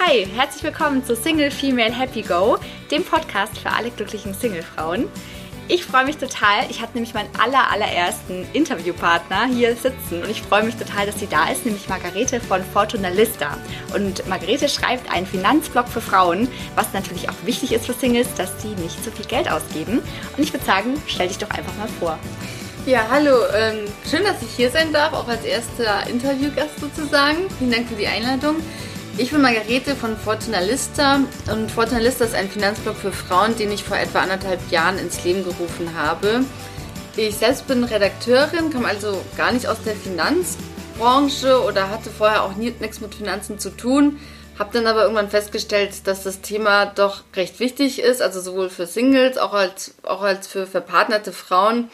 Hi, herzlich willkommen zu Single Female Happy Go, dem Podcast für alle glücklichen Singlefrauen. Ich freue mich total. Ich habe nämlich meinen aller, allerersten Interviewpartner hier sitzen und ich freue mich total, dass sie da ist, nämlich Margarete von Fortuna Lista. Und Margarete schreibt einen Finanzblog für Frauen, was natürlich auch wichtig ist für Singles, dass sie nicht so viel Geld ausgeben. Und ich würde sagen, stell dich doch einfach mal vor. Ja, hallo. Ähm, schön, dass ich hier sein darf, auch als erster Interviewgast sozusagen. Vielen Dank für die Einladung. Ich bin Margarete von Fortuna Lista und Fortuna Lista ist ein Finanzblog für Frauen, den ich vor etwa anderthalb Jahren ins Leben gerufen habe. Ich selbst bin Redakteurin, komme also gar nicht aus der Finanzbranche oder hatte vorher auch nie, nichts mit Finanzen zu tun. Habe dann aber irgendwann festgestellt, dass das Thema doch recht wichtig ist, also sowohl für Singles, auch als, auch als für verpartnerte Frauen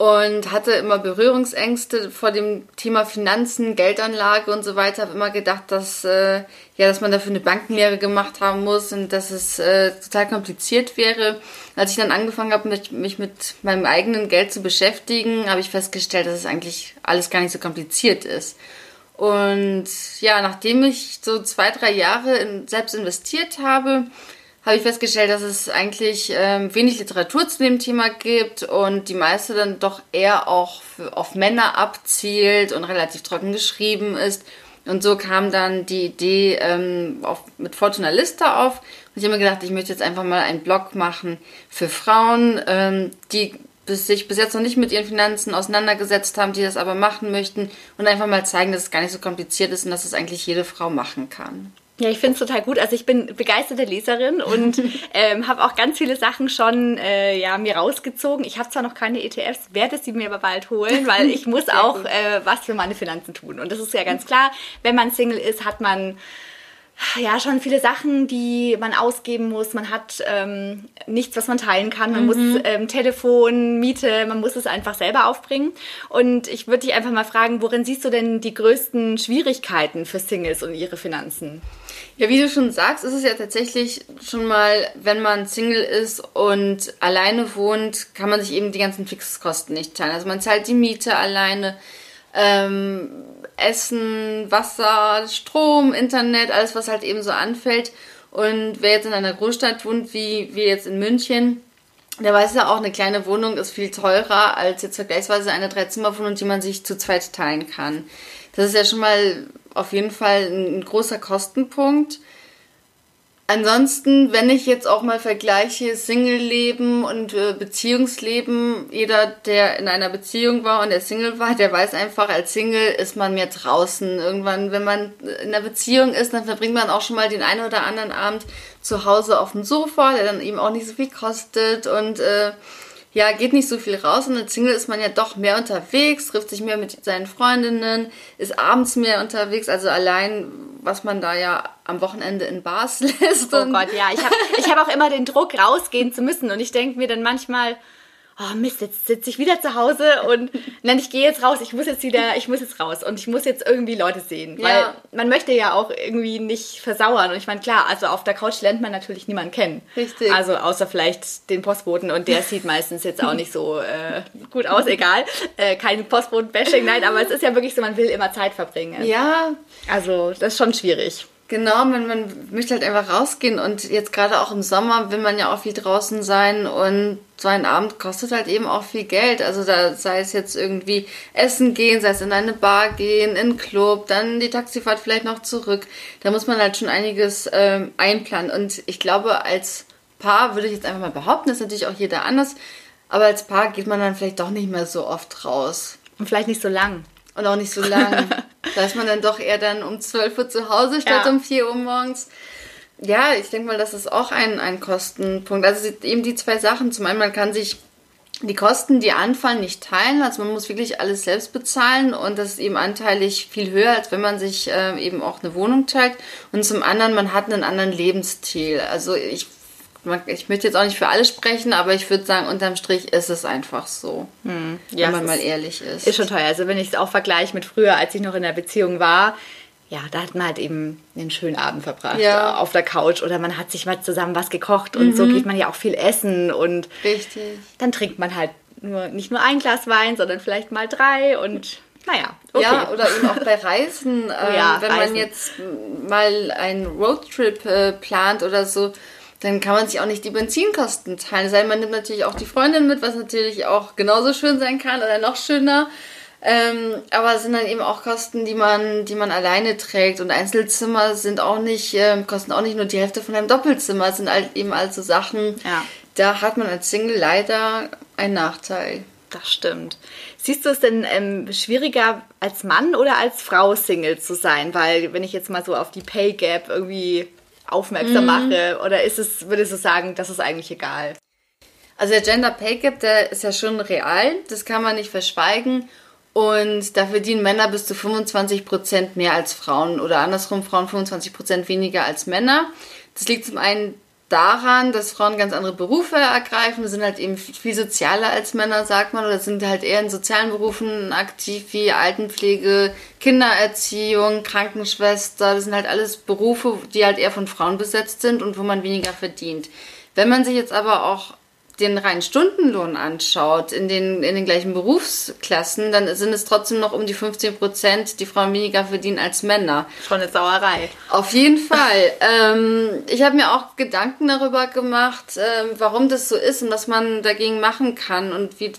und hatte immer Berührungsängste vor dem Thema Finanzen, Geldanlage und so weiter. Habe immer gedacht, dass äh, ja, dass man dafür eine Bankenlehre gemacht haben muss und dass es äh, total kompliziert wäre. Als ich dann angefangen habe, mich, mich mit meinem eigenen Geld zu beschäftigen, habe ich festgestellt, dass es eigentlich alles gar nicht so kompliziert ist. Und ja, nachdem ich so zwei, drei Jahre in, selbst investiert habe, habe ich festgestellt, dass es eigentlich ähm, wenig Literatur zu dem Thema gibt und die meiste dann doch eher auch für, auf Männer abzielt und relativ trocken geschrieben ist. Und so kam dann die Idee ähm, auf, mit Fortuna Lista auf. Und ich habe mir gedacht, ich möchte jetzt einfach mal einen Blog machen für Frauen, ähm, die sich bis jetzt noch nicht mit ihren Finanzen auseinandergesetzt haben, die das aber machen möchten und einfach mal zeigen, dass es gar nicht so kompliziert ist und dass es eigentlich jede Frau machen kann. Ja, ich finde es total gut. Also ich bin begeisterte Leserin und ähm, habe auch ganz viele Sachen schon äh, ja, mir rausgezogen. Ich habe zwar noch keine ETFs, werde sie mir aber bald holen, weil ich muss auch äh, was für meine Finanzen tun. Und das ist ja ganz klar, wenn man Single ist, hat man ja schon viele Sachen, die man ausgeben muss. Man hat ähm, nichts, was man teilen kann. Man mhm. muss ähm, Telefon, Miete, man muss es einfach selber aufbringen. Und ich würde dich einfach mal fragen, worin siehst du denn die größten Schwierigkeiten für Singles und ihre Finanzen? Ja, wie du schon sagst, ist es ja tatsächlich schon mal, wenn man Single ist und alleine wohnt, kann man sich eben die ganzen Fixkosten nicht teilen. Also man zahlt die Miete alleine, ähm, Essen, Wasser, Strom, Internet, alles, was halt eben so anfällt. Und wer jetzt in einer Großstadt wohnt, wie wir jetzt in München, der weiß ja auch, eine kleine Wohnung ist viel teurer als jetzt vergleichsweise eine Dreizimmerwohnung, die man sich zu zweit teilen kann. Das ist ja schon mal auf jeden Fall ein, großer Kostenpunkt. Ansonsten, wenn ich jetzt auch mal vergleiche Single-Leben und äh, Beziehungsleben, jeder, der in einer Beziehung war und der Single war, der weiß einfach, als Single ist man mehr draußen. Irgendwann, wenn man in einer Beziehung ist, dann verbringt man auch schon mal den einen oder anderen Abend zu Hause auf dem Sofa, der dann eben auch nicht so viel kostet und äh, ja, geht nicht so viel raus und als Single ist man ja doch mehr unterwegs, trifft sich mehr mit seinen Freundinnen, ist abends mehr unterwegs, also allein, was man da ja am Wochenende in Bars lässt. Oh Gott, ja, ich habe ich hab auch immer den Druck, rausgehen zu müssen und ich denke mir dann manchmal, oh Mist, jetzt sitze ich wieder zu Hause und nein, ich gehe jetzt raus, ich muss jetzt wieder, ich muss jetzt raus und ich muss jetzt irgendwie Leute sehen, ja. weil man möchte ja auch irgendwie nicht versauern und ich meine, klar, also auf der Couch lernt man natürlich niemanden kennen. Richtig. Also außer vielleicht den Postboten und der sieht meistens jetzt auch nicht so äh, gut aus, egal. Äh, kein Postboten-Bashing, nein, aber es ist ja wirklich so, man will immer Zeit verbringen. Ja. Also das ist schon schwierig. Genau, man, man möchte halt einfach rausgehen und jetzt gerade auch im Sommer will man ja auch viel draußen sein und so ein Abend kostet halt eben auch viel Geld. Also da sei es jetzt irgendwie essen gehen, sei es in eine Bar gehen, in einen Club, dann die Taxifahrt vielleicht noch zurück. Da muss man halt schon einiges ähm, einplanen und ich glaube als Paar würde ich jetzt einfach mal behaupten, das ist natürlich auch jeder anders, aber als Paar geht man dann vielleicht doch nicht mehr so oft raus. Und vielleicht nicht so lang. Und auch nicht so lang. da ist man dann doch eher dann um 12 Uhr zu Hause statt ja. um 4 Uhr morgens. Ja, ich denke mal, das ist auch ein, ein Kostenpunkt. Also eben die zwei Sachen. Zum einen, man kann sich die Kosten, die anfallen, nicht teilen. Also man muss wirklich alles selbst bezahlen und das ist eben anteilig viel höher, als wenn man sich äh, eben auch eine Wohnung teilt. Und zum anderen, man hat einen anderen Lebensstil. Also ich ich möchte jetzt auch nicht für alle sprechen, aber ich würde sagen, unterm Strich ist es einfach so. Hm. Ja, wenn man mal ehrlich ist. Ist schon teuer. Also wenn ich es auch vergleiche mit früher, als ich noch in der Beziehung war, ja, da hat man halt eben einen schönen Abend verbracht ja. auf der Couch oder man hat sich mal zusammen was gekocht und mhm. so geht man ja auch viel essen und Richtig. dann trinkt man halt nur nicht nur ein Glas Wein, sondern vielleicht mal drei und naja, okay. Ja, oder eben auch bei Reisen. Ähm, ja, wenn Reisen. man jetzt mal einen Roadtrip äh, plant oder so, dann kann man sich auch nicht die Benzinkosten teilen. Sei man nimmt natürlich auch die Freundin mit, was natürlich auch genauso schön sein kann oder noch schöner. Ähm, aber es sind dann eben auch Kosten, die man, die man alleine trägt. Und Einzelzimmer sind auch nicht, äh, kosten auch nicht nur die Hälfte von einem Doppelzimmer. Es sind halt eben also Sachen, ja. da hat man als Single leider einen Nachteil. Das stimmt. Siehst du es denn ähm, schwieriger als Mann oder als Frau Single zu sein? Weil wenn ich jetzt mal so auf die Pay Gap irgendwie aufmerksam mhm. mache, oder ist es, würdest du sagen, das ist eigentlich egal? Also der Gender Pay Gap, der ist ja schon real, das kann man nicht verschweigen. Und da verdienen Männer bis zu 25 Prozent mehr als Frauen oder andersrum Frauen 25 Prozent weniger als Männer. Das liegt zum einen daran, dass Frauen ganz andere Berufe ergreifen, sind halt eben viel sozialer als Männer, sagt man, oder sind halt eher in sozialen Berufen aktiv wie Altenpflege, Kindererziehung, Krankenschwester. Das sind halt alles Berufe, die halt eher von Frauen besetzt sind und wo man weniger verdient. Wenn man sich jetzt aber auch den reinen Stundenlohn anschaut, in den, in den gleichen Berufsklassen, dann sind es trotzdem noch um die 15 Prozent, die Frauen weniger verdienen als Männer. Schon eine Sauerei. Auf jeden Fall. ähm, ich habe mir auch Gedanken darüber gemacht, äh, warum das so ist und was man dagegen machen kann und wie,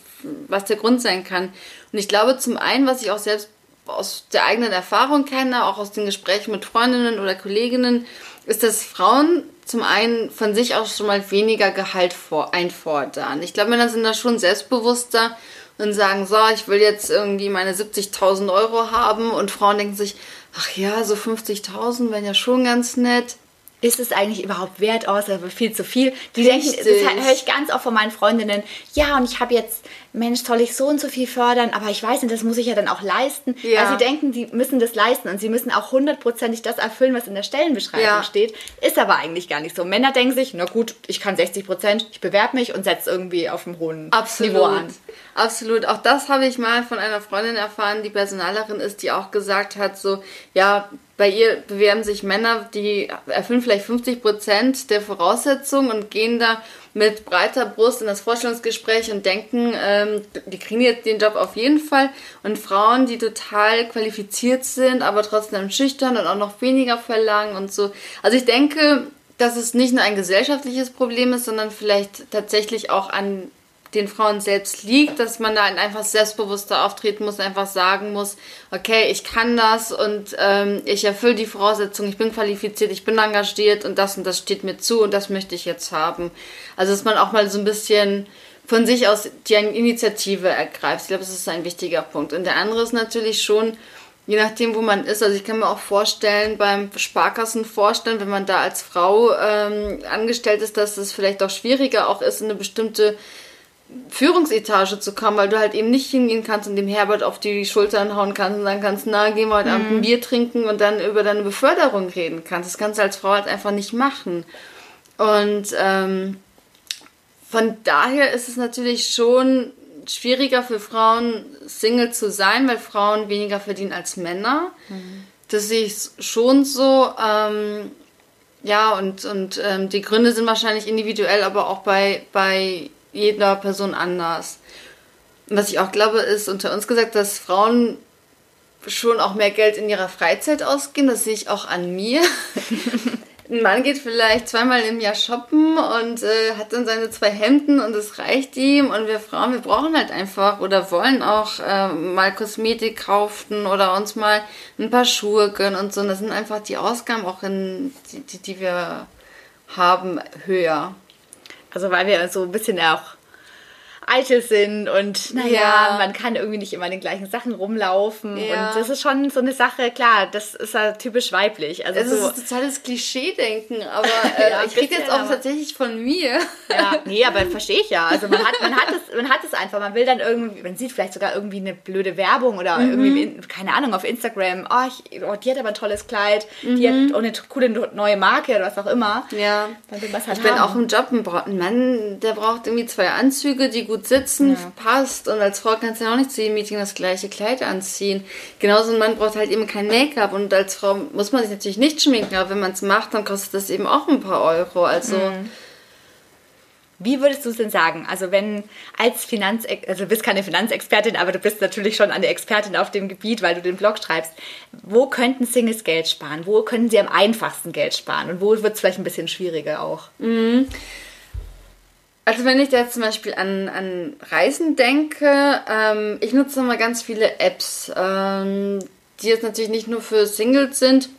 was der Grund sein kann. Und ich glaube zum einen, was ich auch selbst aus der eigenen Erfahrung kenne, auch aus den Gesprächen mit Freundinnen oder Kolleginnen, ist, dass Frauen zum einen von sich aus schon mal weniger Gehalt vor, einfordern. Ich glaube, Männer sind da schon selbstbewusster und sagen, so, ich will jetzt irgendwie meine 70.000 Euro haben und Frauen denken sich, ach ja, so 50.000 wären ja schon ganz nett ist es eigentlich überhaupt wert aus, aber viel zu viel. Die Richtig. denken, das höre ich ganz oft von meinen Freundinnen, ja, und ich habe jetzt, Mensch, soll ich so und so viel fördern, aber ich weiß nicht, das muss ich ja dann auch leisten. Ja. Weil sie denken, sie müssen das leisten und sie müssen auch hundertprozentig das erfüllen, was in der Stellenbeschreibung ja. steht. Ist aber eigentlich gar nicht so. Männer denken sich, na gut, ich kann 60 Prozent, ich bewerbe mich und setze irgendwie auf einem hohen Absolut. Niveau an. Absolut. Auch das habe ich mal von einer Freundin erfahren, die Personalerin ist, die auch gesagt hat, so, ja, bei ihr bewerben sich Männer, die erfüllen vielleicht 50 Prozent der Voraussetzungen und gehen da mit breiter Brust in das Vorstellungsgespräch und denken, ähm, die kriegen jetzt den Job auf jeden Fall. Und Frauen, die total qualifiziert sind, aber trotzdem schüchtern und auch noch weniger verlangen und so. Also ich denke, dass es nicht nur ein gesellschaftliches Problem ist, sondern vielleicht tatsächlich auch an den Frauen selbst liegt, dass man da einfach selbstbewusster auftreten muss, einfach sagen muss, okay, ich kann das und ähm, ich erfülle die Voraussetzungen, ich bin qualifiziert, ich bin engagiert und das und das steht mir zu und das möchte ich jetzt haben. Also dass man auch mal so ein bisschen von sich aus die Initiative ergreift. Ich glaube, das ist ein wichtiger Punkt. Und der andere ist natürlich schon, je nachdem, wo man ist. Also ich kann mir auch vorstellen, beim Sparkassen vorstellen, wenn man da als Frau ähm, angestellt ist, dass es vielleicht auch schwieriger auch ist, eine bestimmte Führungsetage zu kommen, weil du halt eben nicht hingehen kannst und dem Herbert auf die Schultern hauen kannst und dann kannst, na, gehen wir heute Abend ein mhm. Bier trinken und dann über deine Beförderung reden kannst. Das kannst du als Frau halt einfach nicht machen. Und ähm, von daher ist es natürlich schon schwieriger für Frauen, Single zu sein, weil Frauen weniger verdienen als Männer. Mhm. Das sehe ich schon so. Ähm, ja, und, und ähm, die Gründe sind wahrscheinlich individuell, aber auch bei, bei jeder Person anders. Was ich auch glaube, ist unter uns gesagt, dass Frauen schon auch mehr Geld in ihrer Freizeit ausgeben. Das sehe ich auch an mir. Ein Mann geht vielleicht zweimal im Jahr shoppen und äh, hat dann seine zwei Hemden und es reicht ihm. Und wir Frauen, wir brauchen halt einfach oder wollen auch äh, mal Kosmetik kaufen oder uns mal ein paar Schuhe gönnen und so. Und das sind einfach die Ausgaben auch in die, die, die wir haben höher. Also weil wir so ein bisschen auch eitel sind und naja, ja. man kann irgendwie nicht immer in den gleichen Sachen rumlaufen. Ja. Und das ist schon so eine Sache, klar, das ist ja typisch weiblich. Also es so ist totales Klischee-Denken, aber äh, ja, ich rede jetzt auch tatsächlich von mir. Ja, nee, aber verstehe ich ja. Also man hat, man, hat es, man hat es einfach, man will dann irgendwie, man sieht vielleicht sogar irgendwie eine blöde Werbung oder mhm. irgendwie, keine Ahnung, auf Instagram, oh, ich, oh, die hat aber ein tolles Kleid, mhm. die hat mhm. auch eine coole neue Marke oder was auch immer. Ja. Dann will man halt ich haben. bin auch im Job ein Mann, der braucht irgendwie zwei Anzüge, die gut sitzen, ja. passt. Und als Frau kannst du ja auch nicht zu jedem Meeting das gleiche Kleid anziehen. Genauso ein Mann braucht halt eben kein Make-up. Und als Frau muss man sich natürlich nicht schminken, aber wenn man es macht, dann kostet das eben auch ein paar Euro. Also. Mhm. Wie würdest du es denn sagen? Also wenn als Finanz, also du bist keine Finanzexpertin, aber du bist natürlich schon eine Expertin auf dem Gebiet, weil du den Blog schreibst. Wo könnten Singles Geld sparen? Wo können sie am einfachsten Geld sparen? Und wo wird es vielleicht ein bisschen schwieriger auch? Mhm. Also wenn ich da jetzt zum Beispiel an, an Reisen denke, ähm, ich nutze mal ganz viele Apps, ähm, die jetzt natürlich nicht nur für Singles sind,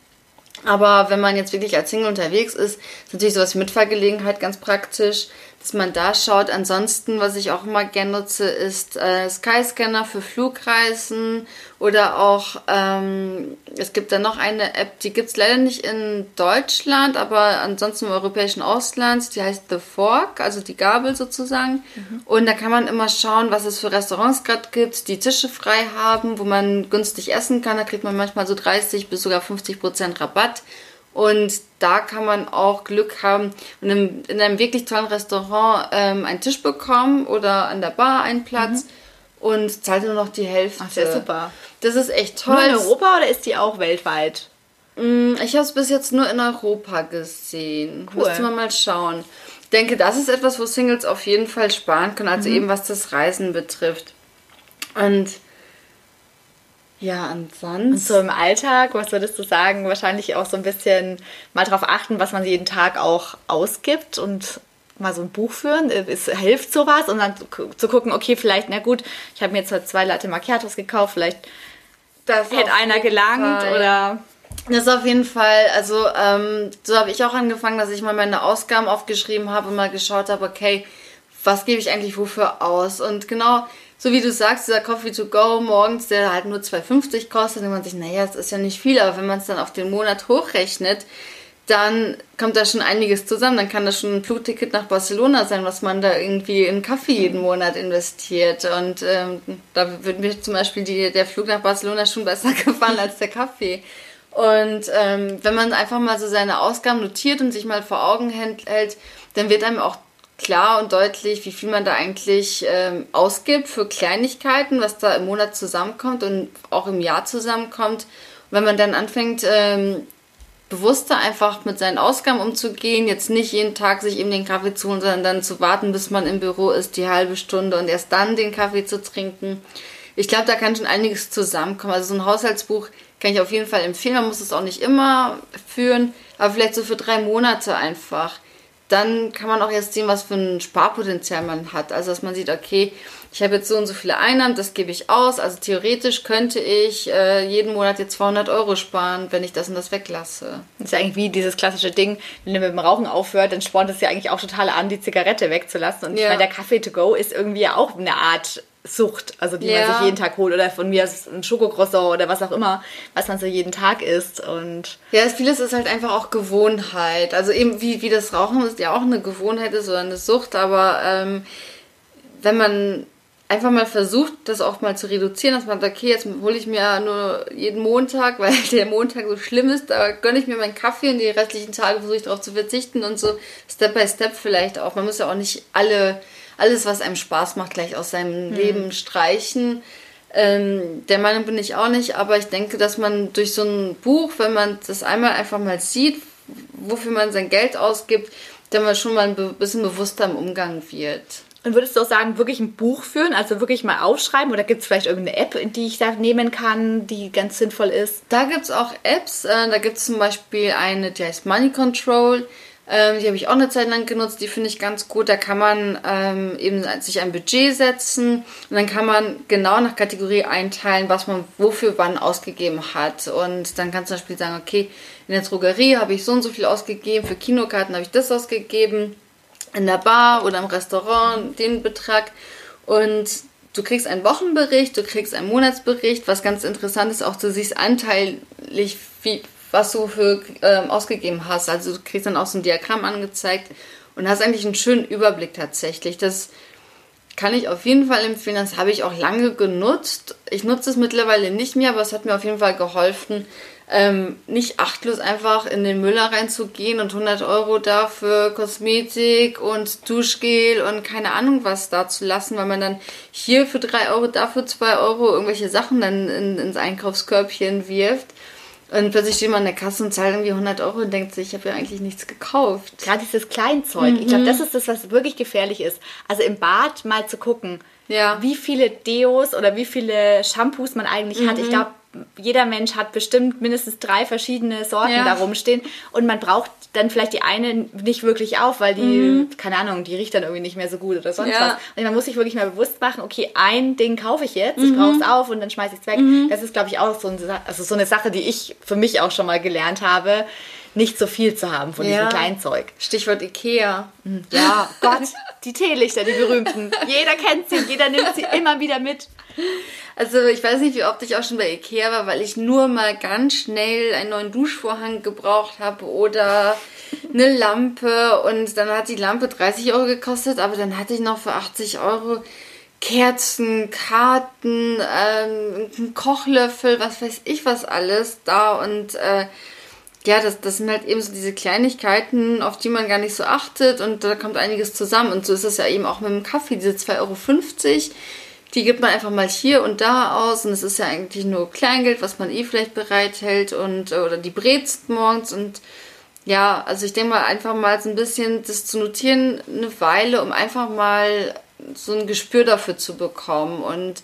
aber wenn man jetzt wirklich als Single unterwegs ist, ist natürlich sowas wie Mitfahrgelegenheit ganz praktisch dass man da schaut. Ansonsten, was ich auch immer gerne nutze, ist äh, Skyscanner für Flugreisen oder auch, ähm, es gibt da noch eine App, die gibt es leider nicht in Deutschland, aber ansonsten im europäischen Ausland, die heißt The Fork, also die Gabel sozusagen. Mhm. Und da kann man immer schauen, was es für Restaurants gerade gibt, die Tische frei haben, wo man günstig essen kann. Da kriegt man manchmal so 30 bis sogar 50 Prozent Rabatt. Und da kann man auch Glück haben und in, in einem wirklich tollen Restaurant ähm, einen Tisch bekommen oder an der Bar einen Platz mhm. und zahlt nur noch die Hälfte. Ach, sehr super. Das ist echt toll. Nur in Europa oder ist die auch weltweit? Mm, ich habe es bis jetzt nur in Europa gesehen. Cool. Müsste man mal schauen. Ich denke, das ist etwas, wo Singles auf jeden Fall sparen können, also mhm. eben was das Reisen betrifft. Und ja, ansonsten. Und so im Alltag, was würdest du sagen? Wahrscheinlich auch so ein bisschen mal darauf achten, was man jeden Tag auch ausgibt und mal so ein Buch führen. Es hilft sowas und dann zu gucken, okay, vielleicht, na gut, ich habe mir jetzt zwei Latte Macchiatos gekauft, vielleicht das hätte einer gelangt Fall. oder. Das ist auf jeden Fall, also ähm, so habe ich auch angefangen, dass ich mal meine Ausgaben aufgeschrieben habe und mal geschaut habe, okay, was gebe ich eigentlich wofür aus? Und genau so wie du sagst, dieser Coffee to go morgens, der halt nur 2,50 kostet, denkt man sich, naja, das ist ja nicht viel, aber wenn man es dann auf den Monat hochrechnet, dann kommt da schon einiges zusammen. Dann kann das schon ein Flugticket nach Barcelona sein, was man da irgendwie in Kaffee jeden Monat investiert. Und ähm, da würde mir zum Beispiel die, der Flug nach Barcelona schon besser gefallen als der Kaffee. Und ähm, wenn man einfach mal so seine Ausgaben notiert und sich mal vor Augen hält, dann wird einem auch klar und deutlich, wie viel man da eigentlich ähm, ausgibt für Kleinigkeiten, was da im Monat zusammenkommt und auch im Jahr zusammenkommt. Und wenn man dann anfängt, ähm, bewusster einfach mit seinen Ausgaben umzugehen, jetzt nicht jeden Tag sich eben den Kaffee zu holen, sondern dann zu warten, bis man im Büro ist, die halbe Stunde und erst dann den Kaffee zu trinken. Ich glaube, da kann schon einiges zusammenkommen. Also so ein Haushaltsbuch kann ich auf jeden Fall empfehlen. Man muss es auch nicht immer führen, aber vielleicht so für drei Monate einfach dann kann man auch jetzt sehen, was für ein Sparpotenzial man hat. Also, dass man sieht, okay, ich habe jetzt so und so viele Einnahmen, das gebe ich aus. Also, theoretisch könnte ich äh, jeden Monat jetzt 200 Euro sparen, wenn ich das und das weglasse. Das ist ja eigentlich wie dieses klassische Ding, wenn du mit dem Rauchen aufhört, dann spornt es ja eigentlich auch total an, die Zigarette wegzulassen. Und ja. ich meine, der Kaffee to go ist irgendwie auch eine Art Sucht, also die ja. man sich jeden Tag holt oder von mir ein Schokocroissant oder was auch immer, was man so jeden Tag isst und ja, vieles ist halt einfach auch Gewohnheit. Also eben wie, wie das Rauchen ist ja auch eine Gewohnheit ist oder eine Sucht, aber ähm, wenn man einfach mal versucht, das auch mal zu reduzieren, dass man sagt, okay, jetzt hole ich mir nur jeden Montag, weil der Montag so schlimm ist, da gönne ich mir meinen Kaffee und die restlichen Tage versuche ich darauf zu verzichten und so Step by Step vielleicht auch. Man muss ja auch nicht alle alles, was einem Spaß macht, gleich aus seinem mhm. Leben streichen. Ähm, der Meinung bin ich auch nicht, aber ich denke, dass man durch so ein Buch, wenn man das einmal einfach mal sieht, wofür man sein Geld ausgibt, dann man schon mal ein bisschen bewusster im Umgang wird. Und würdest du auch sagen, wirklich ein Buch führen, also wirklich mal aufschreiben? Oder gibt es vielleicht irgendeine App, die ich da nehmen kann, die ganz sinnvoll ist? Da gibt es auch Apps. Äh, da gibt es zum Beispiel eine, die heißt Money Control. Ähm, die habe ich auch eine Zeit lang genutzt, die finde ich ganz gut. Da kann man ähm, eben sich ein Budget setzen und dann kann man genau nach Kategorie einteilen, was man wofür wann ausgegeben hat. Und dann kannst du zum Beispiel sagen, okay, in der Drogerie habe ich so und so viel ausgegeben, für Kinokarten habe ich das ausgegeben, in der Bar oder im Restaurant den Betrag. Und du kriegst einen Wochenbericht, du kriegst einen Monatsbericht, was ganz interessant ist, auch du siehst anteilig, wie, was du für ähm, ausgegeben hast. Also du kriegst dann auch so ein Diagramm angezeigt und hast eigentlich einen schönen Überblick tatsächlich. Das kann ich auf jeden Fall empfehlen. Das habe ich auch lange genutzt. Ich nutze es mittlerweile nicht mehr, aber es hat mir auf jeden Fall geholfen, ähm, nicht achtlos einfach in den Müller reinzugehen und 100 Euro dafür Kosmetik und Duschgel und keine Ahnung was da zu lassen, weil man dann hier für 3 Euro, dafür 2 Euro irgendwelche Sachen dann in, ins Einkaufskörbchen wirft Und plötzlich steht man in der Kasse und zahlt irgendwie 100 Euro und denkt sich, ich habe ja eigentlich nichts gekauft. Gerade dieses Kleinzeug. Mhm. Ich glaube, das ist das, was wirklich gefährlich ist. Also im Bad mal zu gucken, ja. wie viele Deos oder wie viele Shampoos man eigentlich mhm. hat. Ich mhm. glaube, jeder Mensch hat bestimmt mindestens drei verschiedene Sorten ja. da rumstehen und man braucht dann vielleicht die eine nicht wirklich auf, weil die, mhm. keine Ahnung, die riecht dann irgendwie nicht mehr so gut oder sonst ja. was. Und man muss sich wirklich mal bewusst machen, okay, ein Ding kaufe ich jetzt, mhm. ich brauche es auf und dann schmeiße ich es weg. Mhm. Das ist, glaube ich, auch so, ein, also so eine Sache, die ich für mich auch schon mal gelernt habe, nicht so viel zu haben von ja. diesem Kleinzeug. Stichwort Ikea. Mhm. Ja, Gott, die Teelichter, die berühmten. Jeder kennt sie, jeder nimmt sie immer wieder mit. Also ich weiß nicht, wie oft ich auch schon bei Ikea war, weil ich nur mal ganz schnell einen neuen Duschvorhang gebraucht habe oder eine Lampe und dann hat die Lampe 30 Euro gekostet, aber dann hatte ich noch für 80 Euro Kerzen, Karten, ähm, einen Kochlöffel, was weiß ich was alles da und äh, ja, das, das sind halt eben so diese Kleinigkeiten, auf die man gar nicht so achtet und da kommt einiges zusammen. Und so ist es ja eben auch mit dem Kaffee, diese 2,50 Euro, die gibt man einfach mal hier und da aus. Und es ist ja eigentlich nur Kleingeld, was man eh vielleicht bereithält und oder die Brezen morgens. Und ja, also ich denke mal einfach mal so ein bisschen das zu notieren, eine Weile, um einfach mal so ein Gespür dafür zu bekommen. Und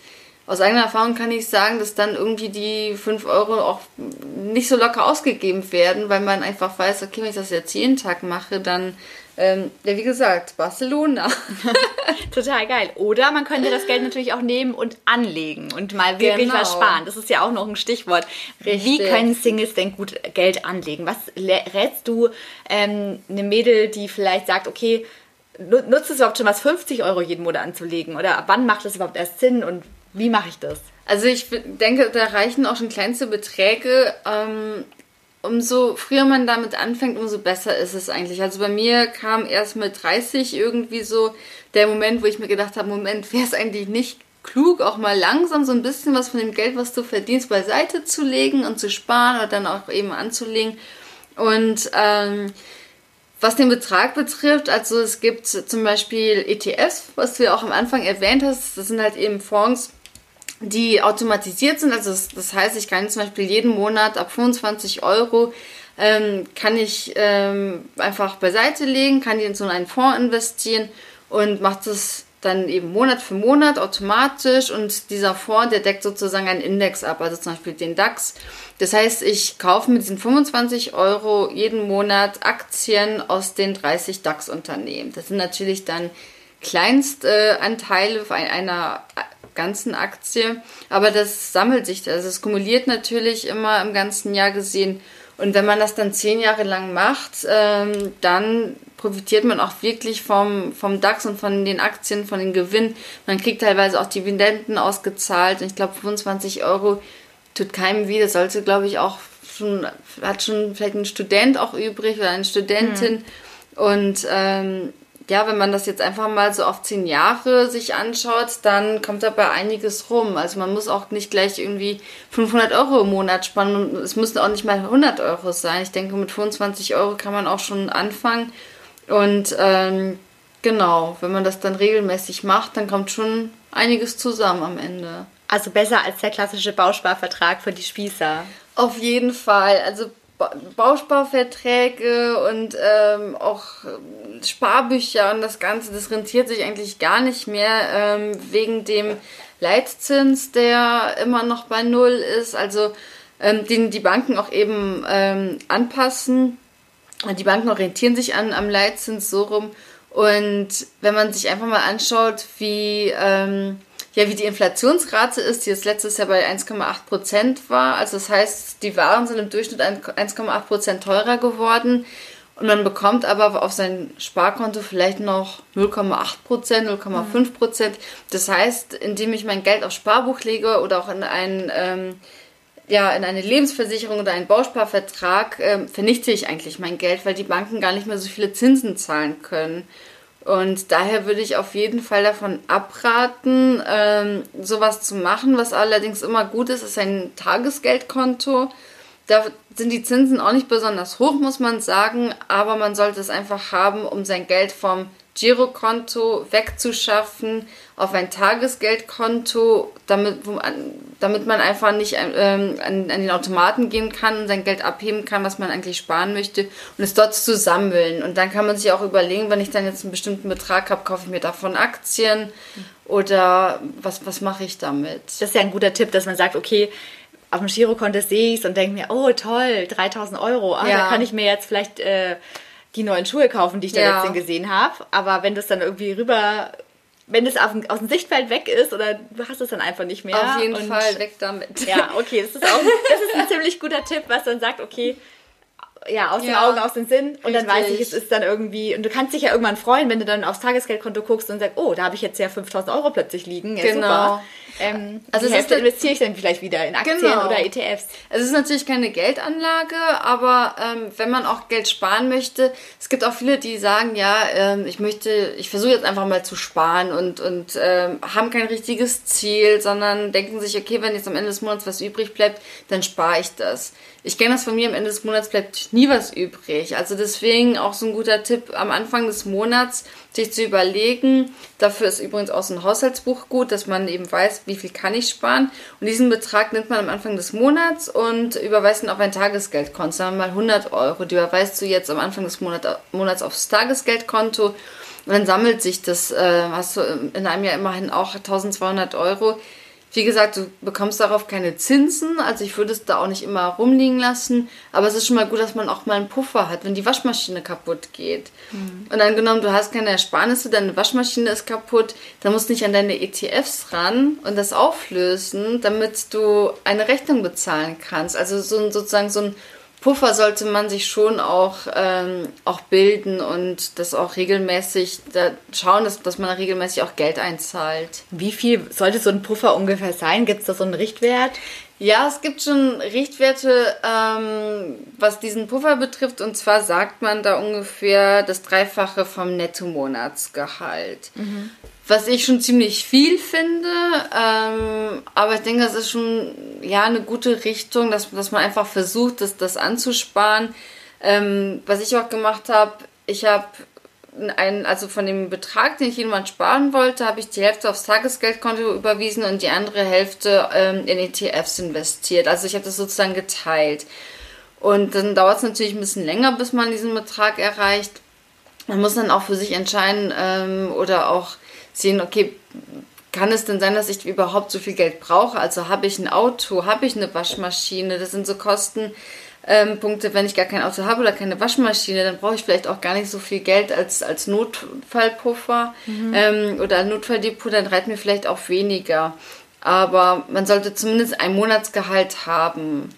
aus eigener Erfahrung kann ich sagen, dass dann irgendwie die 5 Euro auch nicht so locker ausgegeben werden, weil man einfach weiß, okay, wenn ich das jetzt jeden Tag mache, dann ähm, ja, wie gesagt, Barcelona. Total geil. Oder man könnte das Geld natürlich auch nehmen und anlegen und mal wirklich genau. was sparen. Das ist ja auch noch ein Stichwort. Richtig. Wie können Singles denn gut Geld anlegen? Was rätst du ähm, eine Mädel, die vielleicht sagt, okay, nutzt es überhaupt schon was, 50 Euro jeden Monat anzulegen? Oder ab wann macht das überhaupt erst Sinn und wie mache ich das? Also ich denke, da reichen auch schon kleinste Beträge. Ähm, umso früher man damit anfängt, umso besser ist es eigentlich. Also bei mir kam erst mit 30 irgendwie so der Moment, wo ich mir gedacht habe, Moment, wäre es eigentlich nicht klug, auch mal langsam so ein bisschen was von dem Geld, was du verdienst, beiseite zu legen und zu sparen oder dann auch eben anzulegen. Und ähm, was den Betrag betrifft, also es gibt zum Beispiel ETFs, was du ja auch am Anfang erwähnt hast, das sind halt eben Fonds, die automatisiert sind. Also das, das, heißt, ich kann zum Beispiel jeden Monat ab 25 Euro ähm, kann ich ähm, einfach beiseite legen, kann die in so einen Fonds investieren und macht das dann eben Monat für Monat automatisch und dieser Fonds, der deckt sozusagen einen Index ab, also zum Beispiel den DAX. Das heißt, ich kaufe mit diesen 25 Euro jeden Monat Aktien aus den 30 DAX-Unternehmen. Das sind natürlich dann Kleinstanteile einer ganzen Aktie. Aber das sammelt sich, also es kumuliert natürlich immer im ganzen Jahr gesehen. Und wenn man das dann zehn Jahre lang macht, ähm, dann profitiert man auch wirklich vom, vom DAX und von den Aktien, von den Gewinnen. Man kriegt teilweise auch Dividenden ausgezahlt. Und ich glaube, 25 Euro tut keinem weh. Das sollte, glaube ich, auch schon, hat schon vielleicht ein Student auch übrig oder eine Studentin. Mhm. Und ähm, ja, wenn man das jetzt einfach mal so auf zehn Jahre sich anschaut, dann kommt dabei einiges rum. Also man muss auch nicht gleich irgendwie 500 Euro im Monat sparen. Es müssen auch nicht mal 100 Euro sein. Ich denke, mit 25 Euro kann man auch schon anfangen. Und ähm, genau, wenn man das dann regelmäßig macht, dann kommt schon einiges zusammen am Ende. Also besser als der klassische Bausparvertrag für die Spießer. Auf jeden Fall. Also Bausparverträge und ähm, auch Sparbücher und das Ganze, das rentiert sich eigentlich gar nicht mehr ähm, wegen dem Leitzins, der immer noch bei Null ist, also ähm, den die Banken auch eben ähm, anpassen. Die Banken orientieren sich an am Leitzins so rum. Und wenn man sich einfach mal anschaut, wie ähm, ja, wie die Inflationsrate ist, die jetzt letztes Jahr bei 1,8 Prozent war. Also das heißt, die Waren sind im Durchschnitt 1,8 Prozent teurer geworden. Und man bekommt aber auf sein Sparkonto vielleicht noch 0,8 Prozent, 0,5 Prozent. Das heißt, indem ich mein Geld aufs Sparbuch lege oder auch in ein ähm, ja, in eine Lebensversicherung oder einen Bausparvertrag ähm, vernichte ich eigentlich mein Geld, weil die Banken gar nicht mehr so viele Zinsen zahlen können. Und daher würde ich auf jeden Fall davon abraten, ähm, sowas zu machen. Was allerdings immer gut ist, ist ein Tagesgeldkonto. Da sind die Zinsen auch nicht besonders hoch, muss man sagen, aber man sollte es einfach haben, um sein Geld vom Girokonto wegzuschaffen auf ein Tagesgeldkonto, damit, damit man einfach nicht ähm, an, an den Automaten gehen kann und sein Geld abheben kann, was man eigentlich sparen möchte und es dort zu sammeln. Und dann kann man sich auch überlegen, wenn ich dann jetzt einen bestimmten Betrag habe, kaufe ich mir davon Aktien oder was, was mache ich damit? Das ist ja ein guter Tipp, dass man sagt, okay, auf dem Girokonto sehe ich es und denke mir, oh toll, 3000 Euro, ah, ja. da kann ich mir jetzt vielleicht äh, die neuen Schuhe kaufen, die ich da ja. letztens gesehen habe. Aber wenn das dann irgendwie rüber wenn es aus dem Sichtfeld weg ist oder du hast es dann einfach nicht mehr. Auf jeden Fall weg damit. Ja, okay, das ist auch das ist ein ziemlich guter Tipp, was dann sagt, okay, ja, aus ja, den Augen, aus dem Sinn. Und richtig. dann weiß ich, es ist dann irgendwie, und du kannst dich ja irgendwann freuen, wenn du dann aufs Tagesgeldkonto guckst und sagst, oh, da habe ich jetzt ja 5000 Euro plötzlich liegen. Ja, genau. Super. Ähm, also die Hälfte investiere ich dann vielleicht wieder in Aktien genau. oder ETFs. Es ist natürlich keine Geldanlage, aber ähm, wenn man auch Geld sparen möchte, es gibt auch viele, die sagen, ja, ähm, ich möchte, ich versuche jetzt einfach mal zu sparen und, und ähm, haben kein richtiges Ziel, sondern denken sich, okay, wenn jetzt am Ende des Monats was übrig bleibt, dann spare ich das. Ich kenne das von mir, am Ende des Monats bleibt nie was übrig. Also deswegen auch so ein guter Tipp am Anfang des Monats, sich zu überlegen. Dafür ist übrigens auch so ein Haushaltsbuch gut, dass man eben weiß, wie viel kann ich sparen. Und diesen Betrag nimmt man am Anfang des Monats und überweist ihn auf ein Tagesgeldkonto. Sagen wir mal 100 Euro. Die überweist du jetzt am Anfang des Monats aufs Tagesgeldkonto. Und dann sammelt sich das, äh, hast du in einem Jahr immerhin auch 1200 Euro wie gesagt, du bekommst darauf keine Zinsen, also ich würde es da auch nicht immer rumliegen lassen, aber es ist schon mal gut, dass man auch mal einen Puffer hat, wenn die Waschmaschine kaputt geht. Mhm. Und angenommen, du hast keine Ersparnisse, deine Waschmaschine ist kaputt, dann musst du nicht an deine ETFs ran und das auflösen, damit du eine Rechnung bezahlen kannst. Also so sozusagen so ein Puffer sollte man sich schon auch, ähm, auch bilden und das auch regelmäßig da schauen, dass, dass man regelmäßig auch Geld einzahlt. Wie viel sollte so ein Puffer ungefähr sein? Gibt es da so einen Richtwert? Ja, es gibt schon Richtwerte, ähm, was diesen Puffer betrifft. Und zwar sagt man da ungefähr das Dreifache vom Nettomonatsgehalt. Mhm was ich schon ziemlich viel finde. Ähm, aber ich denke, das ist schon ja eine gute Richtung, dass, dass man einfach versucht, das, das anzusparen. Ähm, was ich auch gemacht habe, ich habe einen, also von dem Betrag, den ich jemand sparen wollte, habe ich die Hälfte aufs Tagesgeldkonto überwiesen und die andere Hälfte ähm, in ETFs investiert. Also ich habe das sozusagen geteilt. Und dann dauert es natürlich ein bisschen länger, bis man diesen Betrag erreicht. Man muss dann auch für sich entscheiden ähm, oder auch sehen, okay, kann es denn sein, dass ich überhaupt so viel Geld brauche? Also habe ich ein Auto, habe ich eine Waschmaschine? Das sind so Kostenpunkte, ähm, wenn ich gar kein Auto habe oder keine Waschmaschine, dann brauche ich vielleicht auch gar nicht so viel Geld als, als Notfallpuffer mhm. ähm, oder Notfalldepot, dann reicht mir vielleicht auch weniger. Aber man sollte zumindest ein Monatsgehalt haben.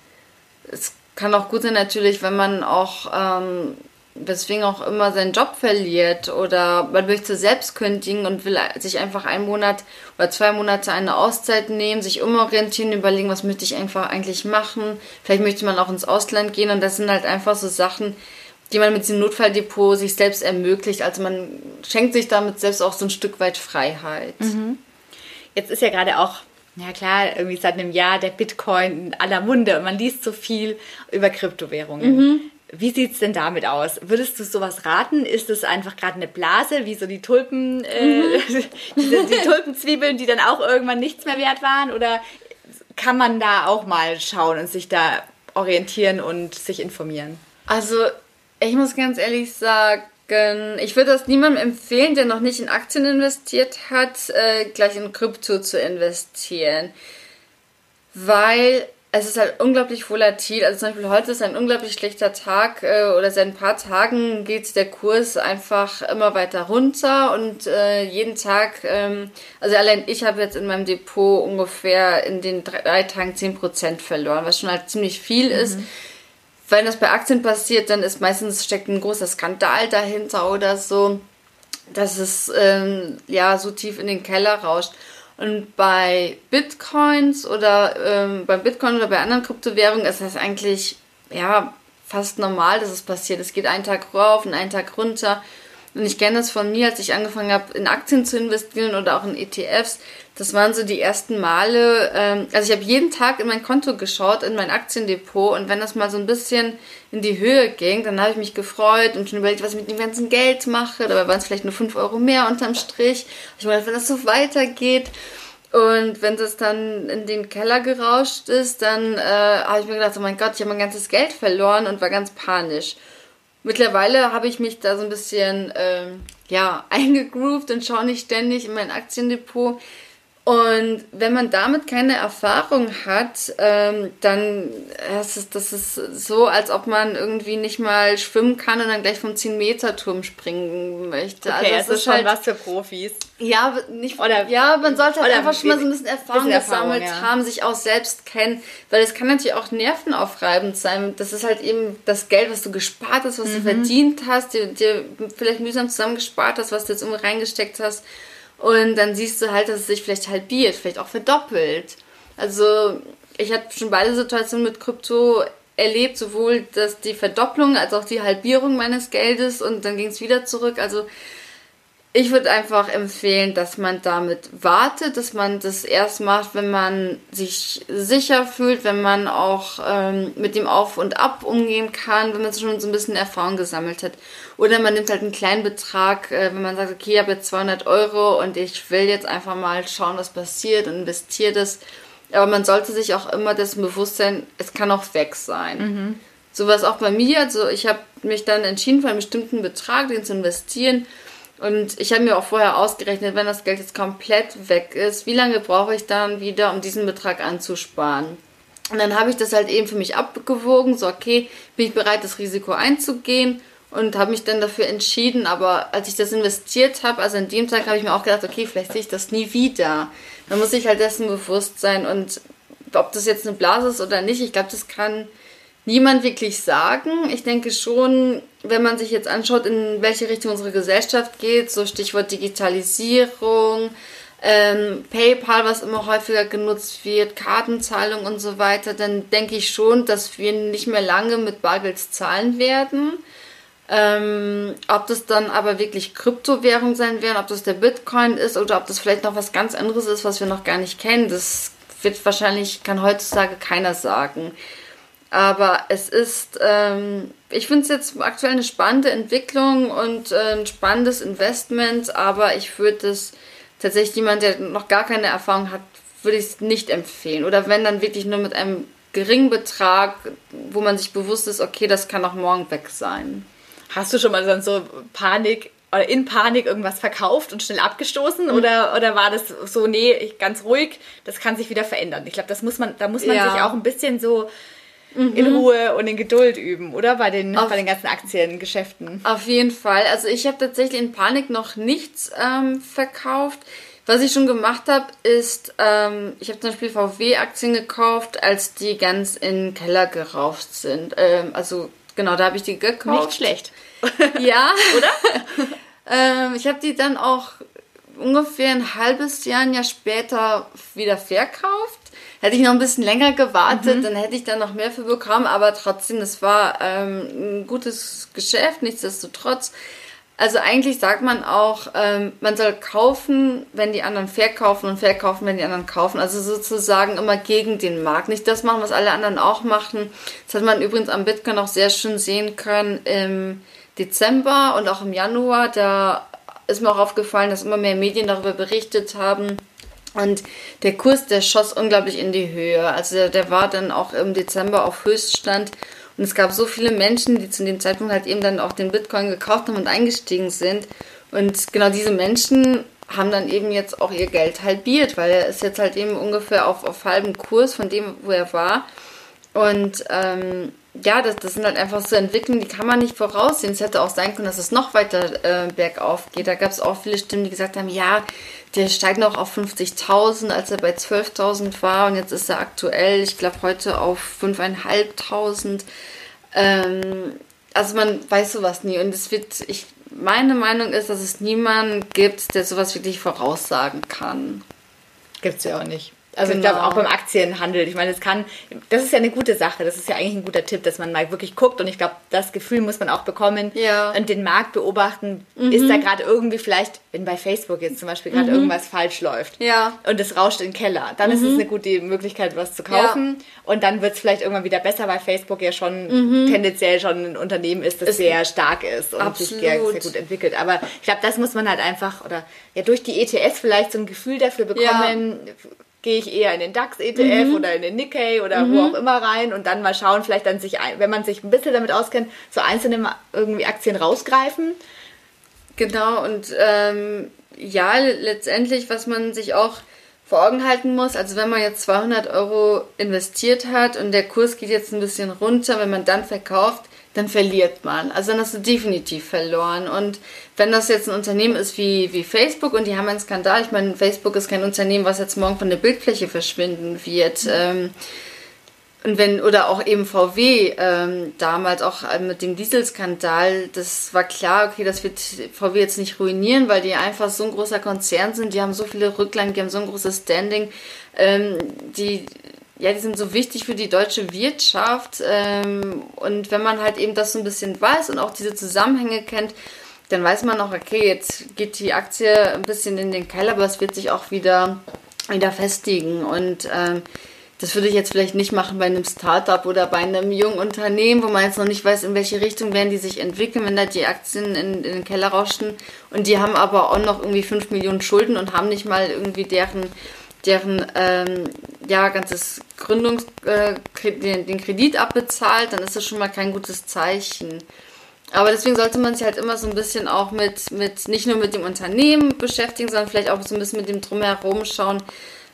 Es kann auch gut sein natürlich, wenn man auch ähm, weswegen auch immer seinen Job verliert oder man möchte selbst kündigen und will sich einfach einen Monat oder zwei Monate eine Auszeit nehmen, sich umorientieren, überlegen, was möchte ich einfach eigentlich machen. Vielleicht möchte man auch ins Ausland gehen und das sind halt einfach so Sachen, die man mit diesem Notfalldepot sich selbst ermöglicht. Also man schenkt sich damit selbst auch so ein Stück weit Freiheit. Mhm. Jetzt ist ja gerade auch ja klar, irgendwie seit einem Jahr der Bitcoin in aller Munde und man liest so viel über Kryptowährungen. Mhm. Wie sieht es denn damit aus? Würdest du sowas raten? Ist es einfach gerade eine Blase, wie so die Tulpen, äh, mhm. die, die Tulpenzwiebeln, die dann auch irgendwann nichts mehr wert waren? Oder kann man da auch mal schauen und sich da orientieren und sich informieren? Also, ich muss ganz ehrlich sagen, ich würde das niemandem empfehlen, der noch nicht in Aktien investiert hat, äh, gleich in Krypto zu investieren. Weil es ist halt unglaublich volatil. Also zum Beispiel heute ist ein unglaublich schlechter Tag äh, oder seit ein paar Tagen geht der Kurs einfach immer weiter runter und äh, jeden Tag, ähm, also allein ich habe jetzt in meinem Depot ungefähr in den drei, drei Tagen 10% verloren, was schon halt ziemlich viel mhm. ist. Wenn das bei Aktien passiert, dann ist meistens steckt ein großer Skandal dahinter oder so, dass es ähm, ja so tief in den Keller rauscht. Und bei Bitcoins oder ähm, beim Bitcoin oder bei anderen Kryptowährungen ist das eigentlich ja fast normal, dass es passiert. Es geht einen Tag rauf und einen Tag runter. Und ich kenne das von mir, als ich angefangen habe, in Aktien zu investieren oder auch in ETFs, Das waren so die ersten Male. Ähm, also ich habe jeden Tag in mein Konto geschaut, in mein Aktiendepot und wenn das mal so ein bisschen in die Höhe ging, dann habe ich mich gefreut und schon überlegt, was ich mit dem ganzen Geld mache. Dabei waren es vielleicht nur 5 Euro mehr unterm Strich. Ich meine, wenn das so weitergeht und wenn das dann in den Keller gerauscht ist, dann äh, habe ich mir gedacht, oh mein Gott, ich habe mein ganzes Geld verloren und war ganz panisch. Mittlerweile habe ich mich da so ein bisschen ähm, ja, eingegroovt und schaue nicht ständig in mein Aktiendepot. Und wenn man damit keine Erfahrung hat, ähm, dann ist es, das ist so, als ob man irgendwie nicht mal schwimmen kann und dann gleich vom 10-Meter-Turm springen möchte. Okay, also das ist schon halt, was für Profis. Ja, nicht, oder, ja, man sollte halt einfach schon mal so ein bisschen Erfahrung, bisschen Erfahrung gesammelt ja. haben, sich auch selbst kennen, weil es kann natürlich auch nervenaufreibend sein. Das ist halt eben das Geld, was du gespart hast, was mhm. du verdient hast, dir, dir vielleicht mühsam zusammengespart hast, was du jetzt irgendwie reingesteckt hast und dann siehst du halt, dass es sich vielleicht halbiert, vielleicht auch verdoppelt. Also ich habe schon beide Situationen mit Krypto erlebt, sowohl dass die Verdopplung als auch die Halbierung meines Geldes und dann ging es wieder zurück. Also ich würde einfach empfehlen, dass man damit wartet, dass man das erst macht, wenn man sich sicher fühlt, wenn man auch ähm, mit dem Auf und Ab umgehen kann, wenn man schon so ein bisschen Erfahrung gesammelt hat. Oder man nimmt halt einen kleinen Betrag, äh, wenn man sagt, okay, ich habe jetzt 200 Euro und ich will jetzt einfach mal schauen, was passiert und investiere das. Aber man sollte sich auch immer dessen bewusst sein, es kann auch weg sein. Mhm. So was auch bei mir. Also ich habe mich dann entschieden, für einen bestimmten Betrag den zu investieren und ich habe mir auch vorher ausgerechnet, wenn das Geld jetzt komplett weg ist, wie lange brauche ich dann wieder, um diesen Betrag anzusparen? Und dann habe ich das halt eben für mich abgewogen, so okay, bin ich bereit, das Risiko einzugehen und habe mich dann dafür entschieden. Aber als ich das investiert habe, also an dem Tag habe ich mir auch gedacht, okay, vielleicht sehe ich das nie wieder. Dann muss ich halt dessen bewusst sein und ob das jetzt eine Blase ist oder nicht, ich glaube, das kann niemand wirklich sagen. Ich denke schon, wenn man sich jetzt anschaut, in welche Richtung unsere Gesellschaft geht, so Stichwort Digitalisierung, ähm, PayPal, was immer häufiger genutzt wird, Kartenzahlung und so weiter, dann denke ich schon, dass wir nicht mehr lange mit Bargeld zahlen werden. Ähm, ob das dann aber wirklich Kryptowährung sein werden, ob das der Bitcoin ist oder ob das vielleicht noch was ganz anderes ist, was wir noch gar nicht kennen, das wird wahrscheinlich, kann heutzutage keiner sagen. Aber es ist, ähm, ich finde es jetzt aktuell eine spannende Entwicklung und äh, ein spannendes Investment, aber ich würde es tatsächlich jemand, der noch gar keine Erfahrung hat, würde ich es nicht empfehlen. Oder wenn dann wirklich nur mit einem geringen Betrag, wo man sich bewusst ist, okay, das kann auch morgen weg sein. Hast du schon mal so Panik oder in Panik irgendwas verkauft und schnell abgestoßen mhm. oder, oder war das so, nee, ganz ruhig, das kann sich wieder verändern? Ich glaube, das muss man, da muss man ja. sich auch ein bisschen so mhm. in Ruhe und in Geduld üben, oder? Bei den, auf, bei den ganzen Aktiengeschäften. Auf jeden Fall. Also ich habe tatsächlich in Panik noch nichts ähm, verkauft. Was ich schon gemacht habe, ist, ähm, ich habe zum Beispiel VW-Aktien gekauft, als die ganz in den Keller gerauft sind. Ähm, also genau, da habe ich die gekauft. Nicht schlecht. ja. Oder? ähm, ich habe die dann auch ungefähr ein halbes Jahr, ein Jahr später wieder verkauft. Hätte ich noch ein bisschen länger gewartet, mhm. dann hätte ich da noch mehr für bekommen, aber trotzdem, es war ähm, ein gutes Geschäft, nichtsdestotrotz. Also eigentlich sagt man auch, ähm, man soll kaufen, wenn die anderen verkaufen und verkaufen, wenn die anderen kaufen. Also sozusagen immer gegen den Markt. Nicht das machen, was alle anderen auch machen. Das hat man übrigens am Bitcoin auch sehr schön sehen können im Dezember und auch im Januar. Da ist mir auch aufgefallen, dass immer mehr Medien darüber berichtet haben, und der Kurs, der schoss unglaublich in die Höhe. Also der, der, war dann auch im Dezember auf Höchststand. Und es gab so viele Menschen, die zu dem Zeitpunkt halt eben dann auch den Bitcoin gekauft haben und eingestiegen sind. Und genau diese Menschen haben dann eben jetzt auch ihr Geld halbiert, weil er ist jetzt halt eben ungefähr auf, auf halbem Kurs von dem, wo er war. Und ähm, ja, das, das sind halt einfach so Entwicklungen, die kann man nicht voraussehen. Es hätte auch sein können, dass es noch weiter äh, bergauf geht. Da gab es auch viele Stimmen, die gesagt haben, ja, der steigt noch auf 50.000, als er bei 12.000 war und jetzt ist er aktuell, ich glaube, heute auf 5.500. Ähm, also man weiß sowas nie und es wird, ich, meine Meinung ist, dass es niemanden gibt, der sowas wirklich voraussagen kann. Gibt es ja auch nicht. Also genau. ich glaube auch beim Aktienhandel. Ich meine, das kann, das ist ja eine gute Sache. Das ist ja eigentlich ein guter Tipp, dass man mal wirklich guckt. Und ich glaube, das Gefühl muss man auch bekommen ja. und den Markt beobachten. Mhm. Ist da gerade irgendwie vielleicht, wenn bei Facebook jetzt zum Beispiel gerade mhm. irgendwas falsch läuft ja. und es rauscht in den Keller, dann mhm. ist es mhm. eine gute Möglichkeit, was zu kaufen. Ja. Und dann wird es vielleicht irgendwann wieder besser, weil Facebook ja schon mhm. tendenziell schon ein Unternehmen ist, das es sehr stark ist und absolut. sich sehr, sehr, gut entwickelt. Aber ich glaube, das muss man halt einfach oder ja durch die ETS vielleicht so ein Gefühl dafür bekommen gehe ich eher in den DAX-ETF mhm. oder in den Nikkei oder mhm. wo auch immer rein und dann mal schauen, vielleicht dann sich, wenn man sich ein bisschen damit auskennt, so einzelne irgendwie Aktien rausgreifen. Genau, und ähm, ja, letztendlich, was man sich auch vor Augen halten muss, also wenn man jetzt 200 Euro investiert hat und der Kurs geht jetzt ein bisschen runter, wenn man dann verkauft, dann verliert man. Also dann hast du definitiv verloren. Und wenn das jetzt ein Unternehmen ist wie, wie Facebook und die haben einen Skandal, ich meine, Facebook ist kein Unternehmen, was jetzt morgen von der Bildfläche verschwinden wird. Mhm. Ähm, und wenn, oder auch eben VW ähm, damals auch äh, mit dem Dieselskandal, das war klar, okay, das wird VW jetzt nicht ruinieren, weil die einfach so ein großer Konzern sind, die haben so viele Rücklagen, die haben so ein großes Standing, ähm, die ja, die sind so wichtig für die deutsche Wirtschaft. Ähm, und wenn man halt eben das so ein bisschen weiß und auch diese Zusammenhänge kennt, dann weiß man auch, okay, jetzt geht die Aktie ein bisschen in den Keller, aber es wird sich auch wieder, wieder festigen. Und ähm, das würde ich jetzt vielleicht nicht machen bei einem Startup oder bei einem jungen Unternehmen, wo man jetzt noch nicht weiß, in welche Richtung werden die sich entwickeln, wenn da die Aktien in, in den Keller rauschen. Und die haben aber auch noch irgendwie 5 Millionen Schulden und haben nicht mal irgendwie deren deren ähm, ja, ganzes Gründungs äh, den, Kredit abbezahlt, dann ist das schon mal kein gutes Zeichen. Aber deswegen sollte man sich halt immer so ein bisschen auch mit, mit nicht nur mit dem Unternehmen beschäftigen, sondern vielleicht auch so ein bisschen mit dem Drumherum schauen,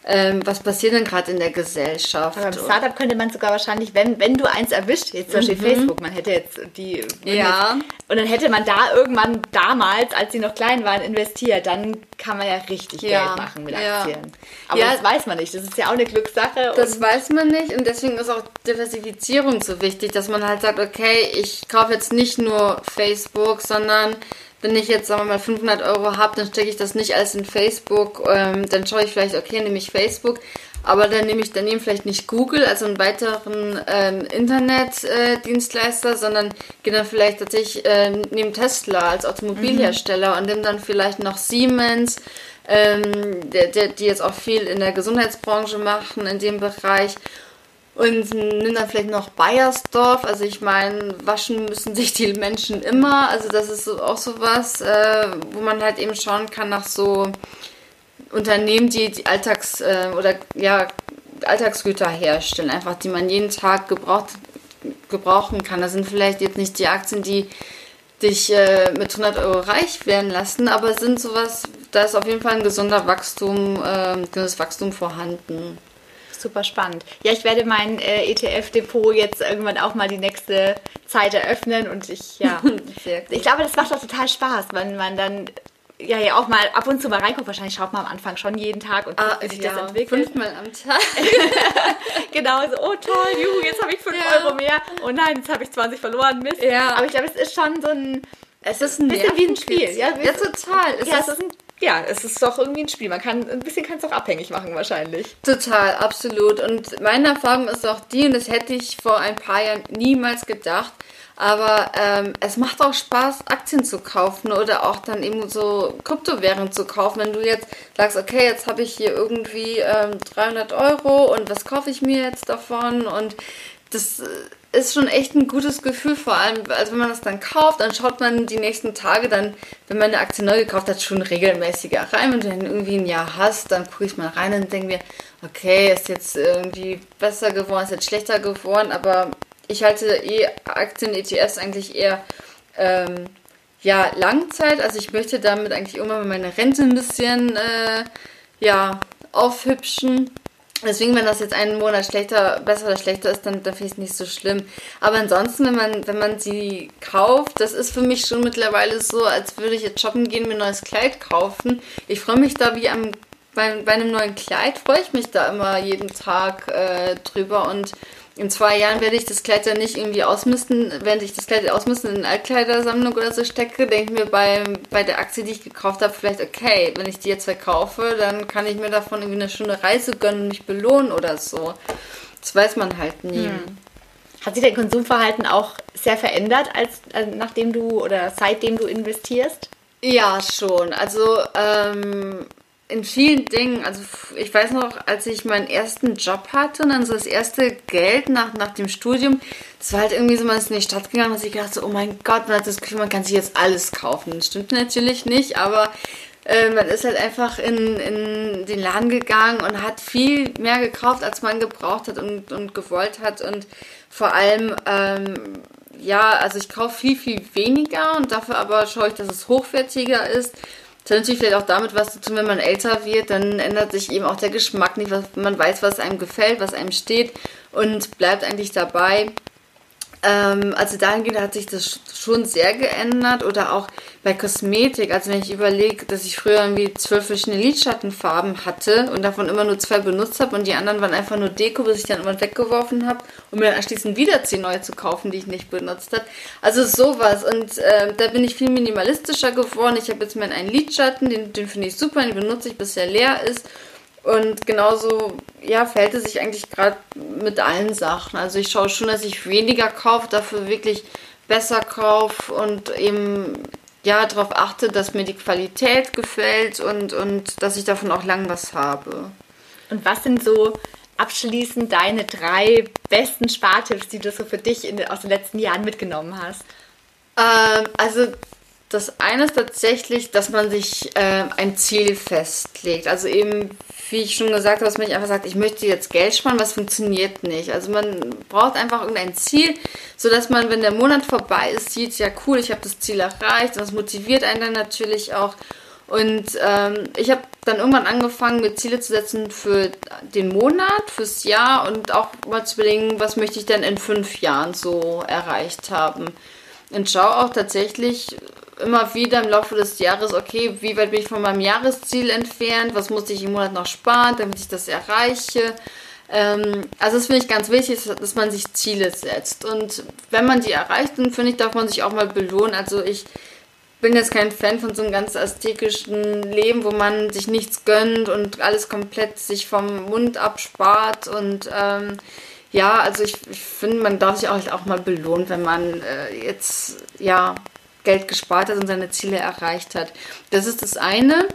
ähm, was passiert denn gerade in der Gesellschaft? Aber beim Startup könnte man sogar wahrscheinlich, wenn, wenn du eins erwischt, jetzt zum Beispiel mhm. Facebook, man hätte jetzt die. Ja. Jetzt, und dann hätte man da irgendwann damals, als sie noch klein waren, investiert, dann kann man ja richtig ja. Geld machen mit Aktien. Ja. Aber ja. das weiß man nicht. Das ist ja auch eine Glückssache. Das weiß man nicht und deswegen ist auch Diversifizierung so wichtig, dass man halt sagt, okay, ich kaufe jetzt nicht nur Facebook, sondern wenn ich jetzt, sagen wir mal, 500 Euro habe, dann stecke ich das nicht alles in Facebook. Ähm, dann schaue ich vielleicht, okay, nehme ich Facebook, aber dann nehme ich daneben vielleicht nicht Google, also einen weiteren ähm, Internetdienstleister, äh, sondern gehe dann vielleicht tatsächlich äh, neben Tesla als Automobilhersteller mhm. und nehme dann vielleicht noch Siemens, ähm, der, der, die jetzt auch viel in der Gesundheitsbranche machen in dem Bereich und nimm dann vielleicht noch Bayersdorf. Also ich meine, waschen müssen sich die Menschen immer. Also das ist auch so was, äh, wo man halt eben schauen kann nach so Unternehmen, die, die Alltags- äh, oder ja, Alltagsgüter herstellen, einfach die man jeden Tag gebraucht, gebrauchen kann. Das sind vielleicht jetzt nicht die Aktien, die dich äh, mit 100 Euro reich werden lassen, aber sind sowas, da ist auf jeden Fall ein gesunder Wachstum, äh, gesundes Wachstum vorhanden super spannend. Ja, ich werde mein äh, ETF-Depot jetzt irgendwann auch mal die nächste Zeit eröffnen und ich, ja, ich glaube, das macht auch total Spaß, wenn man dann ja, ja auch mal ab und zu mal reinguckt. Wahrscheinlich schaut man am Anfang schon jeden Tag und ah, wie sich ja, das entwickelt. Fünfmal am Tag. genau, so, oh toll, juhu, jetzt habe ich 5 ja. Euro mehr. Oh nein, jetzt habe ich 20 verloren, Mist. Ja. Aber ich glaube, es ist schon so ein, es ist ein bisschen wie ein Spiel. Ja, ja total. Es ja, ist, es ist ein ja, es ist doch irgendwie ein Spiel. Man kann ein bisschen kann es auch abhängig machen wahrscheinlich. Total, absolut. Und meine Erfahrung ist auch die, und das hätte ich vor ein paar Jahren niemals gedacht. Aber ähm, es macht auch Spaß, Aktien zu kaufen oder auch dann eben so Kryptowährungen zu kaufen. Wenn du jetzt sagst, okay, jetzt habe ich hier irgendwie ähm, 300 Euro und was kaufe ich mir jetzt davon? Und das ist schon echt ein gutes Gefühl, vor allem, also wenn man das dann kauft, dann schaut man die nächsten Tage dann, wenn man eine Aktie neu gekauft hat, schon regelmäßiger rein. Wenn du dann irgendwie ein Jahr hast, dann gucke ich mal rein und denke mir, okay, ist jetzt irgendwie besser geworden, ist jetzt schlechter geworden, aber ich halte eh Aktien, ETFs eigentlich eher ähm, ja, Langzeit. Also ich möchte damit eigentlich immer meine Rente ein bisschen äh, ja, aufhübschen. Deswegen, wenn das jetzt einen Monat schlechter, besser oder schlechter ist, dann, dann finde ich es nicht so schlimm. Aber ansonsten, wenn man, wenn man sie kauft, das ist für mich schon mittlerweile so, als würde ich jetzt shoppen gehen, mir ein neues Kleid kaufen. Ich freue mich da wie am, bei, bei einem neuen Kleid, freue ich mich da immer jeden Tag äh, drüber und in zwei Jahren werde ich das Kleid ja nicht irgendwie ausmisten, während ich das Kleid ausmisten in eine Altkleidersammlung oder so stecke, denke ich mir bei, bei der Aktie, die ich gekauft habe, vielleicht, okay, wenn ich die jetzt verkaufe, dann kann ich mir davon irgendwie eine schöne Reise gönnen und mich belohnen oder so. Das weiß man halt nie. Hm. Hat sich dein Konsumverhalten auch sehr verändert, als, als nachdem du oder seitdem du investierst? Ja, schon. Also ähm, in vielen Dingen, also ich weiß noch, als ich meinen ersten Job hatte und dann so das erste Geld nach, nach dem Studium, das war halt irgendwie so, man ist in die Stadt gegangen und ich gedacht so, oh mein Gott, man hat das Gefühl, man kann sich jetzt alles kaufen. Das stimmt natürlich nicht, aber äh, man ist halt einfach in, in den Laden gegangen und hat viel mehr gekauft, als man gebraucht hat und, und gewollt hat und vor allem, ähm, ja, also ich kaufe viel, viel weniger und dafür aber schaue ich, dass es hochwertiger ist das hat natürlich vielleicht auch damit was zu tun, wenn man älter wird, dann ändert sich eben auch der Geschmack nicht, was, man weiß, was einem gefällt, was einem steht und bleibt eigentlich dabei. Ähm, also dahingehend hat sich das schon sehr geändert oder auch bei Kosmetik. Also wenn ich überlege, dass ich früher irgendwie zwölf verschiedene Lidschattenfarben hatte und davon immer nur zwei benutzt habe und die anderen waren einfach nur Deko, bis ich dann immer weggeworfen habe, um mir anschließend wieder zehn neue zu kaufen, die ich nicht benutzt habe. Also sowas und äh, da bin ich viel minimalistischer geworden. Ich habe jetzt meinen einen Lidschatten, den, den finde ich super, den benutze ich, bis er leer ist und genauso, ja, verhält es sich eigentlich gerade mit allen Sachen. Also ich schaue schon, dass ich weniger kaufe, dafür wirklich besser kaufe und eben ja darauf achte, dass mir die Qualität gefällt und, und dass ich davon auch lang was habe. Und was sind so abschließend deine drei besten Spartipps, die du so für dich in, aus den letzten Jahren mitgenommen hast? Ähm, also das eine ist tatsächlich, dass man sich äh, ein Ziel festlegt. Also eben wie ich schon gesagt habe, dass man nicht einfach sagt, ich möchte jetzt Geld sparen, was funktioniert nicht. Also man braucht einfach irgendein Ziel, sodass man, wenn der Monat vorbei ist, sieht, ja cool, ich habe das Ziel erreicht. Und das motiviert einen dann natürlich auch. Und ähm, ich habe dann irgendwann angefangen, mir Ziele zu setzen für den Monat, fürs Jahr und auch mal zu überlegen, was möchte ich denn in fünf Jahren so erreicht haben. Und schaue auch tatsächlich immer wieder im Laufe des Jahres, okay, wie weit bin ich von meinem Jahresziel entfernt, was muss ich im Monat noch sparen, damit ich das erreiche. Ähm, also das finde ich ganz wichtig, dass man sich Ziele setzt. Und wenn man die erreicht, dann finde ich, darf man sich auch mal belohnen. Also ich bin jetzt kein Fan von so einem ganz ästhetischen Leben, wo man sich nichts gönnt und alles komplett sich vom Mund abspart und ähm, ja, also ich, ich finde, man darf sich auch, auch mal belohnen, wenn man äh, jetzt ja Geld gespart hat und seine Ziele erreicht hat. Das ist das eine.